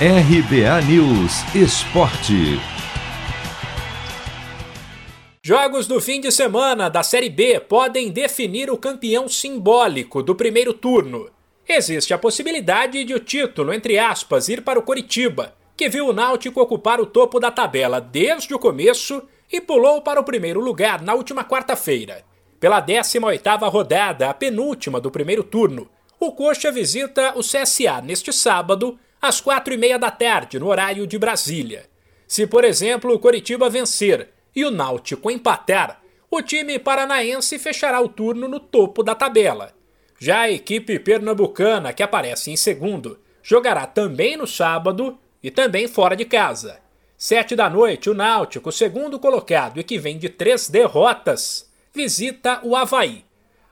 RBA News Esporte. Jogos do fim de semana da Série B podem definir o campeão simbólico do primeiro turno. Existe a possibilidade de o título, entre aspas, ir para o Coritiba, que viu o Náutico ocupar o topo da tabela desde o começo e pulou para o primeiro lugar na última quarta-feira. Pela 18ª rodada, a penúltima do primeiro turno, o Coxa visita o CSA neste sábado, às quatro e meia da tarde, no horário de Brasília. Se, por exemplo, o Coritiba vencer e o Náutico empatar, o time paranaense fechará o turno no topo da tabela. Já a equipe pernambucana, que aparece em segundo, jogará também no sábado e também fora de casa. Sete da noite, o Náutico, segundo colocado e que vem de três derrotas, visita o Havaí.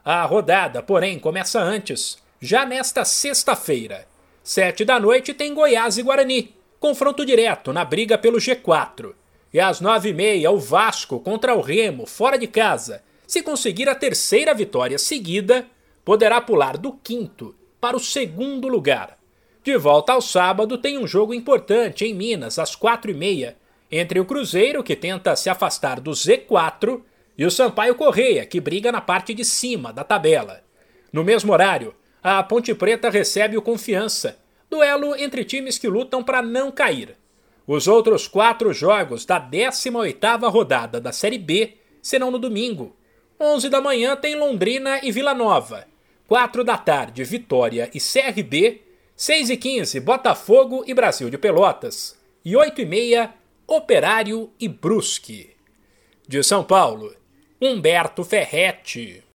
A rodada, porém, começa antes, já nesta sexta-feira. Sete da noite tem Goiás e Guarani, confronto direto na briga pelo G4. E às nove e meia, o Vasco contra o Remo, fora de casa. Se conseguir a terceira vitória seguida, poderá pular do quinto para o segundo lugar. De volta ao sábado, tem um jogo importante em Minas, às quatro e meia, entre o Cruzeiro, que tenta se afastar do Z4, e o Sampaio Correia, que briga na parte de cima da tabela. No mesmo horário, a Ponte Preta recebe o Confiança, duelo entre times que lutam para não cair. Os outros quatro jogos da 18ª rodada da Série B serão no domingo. 11 da manhã tem Londrina e Vila Nova. 4 da tarde, Vitória e CRB. 6 e 15, Botafogo e Brasil de Pelotas. E 8 e meia, Operário e Brusque. De São Paulo, Humberto Ferretti.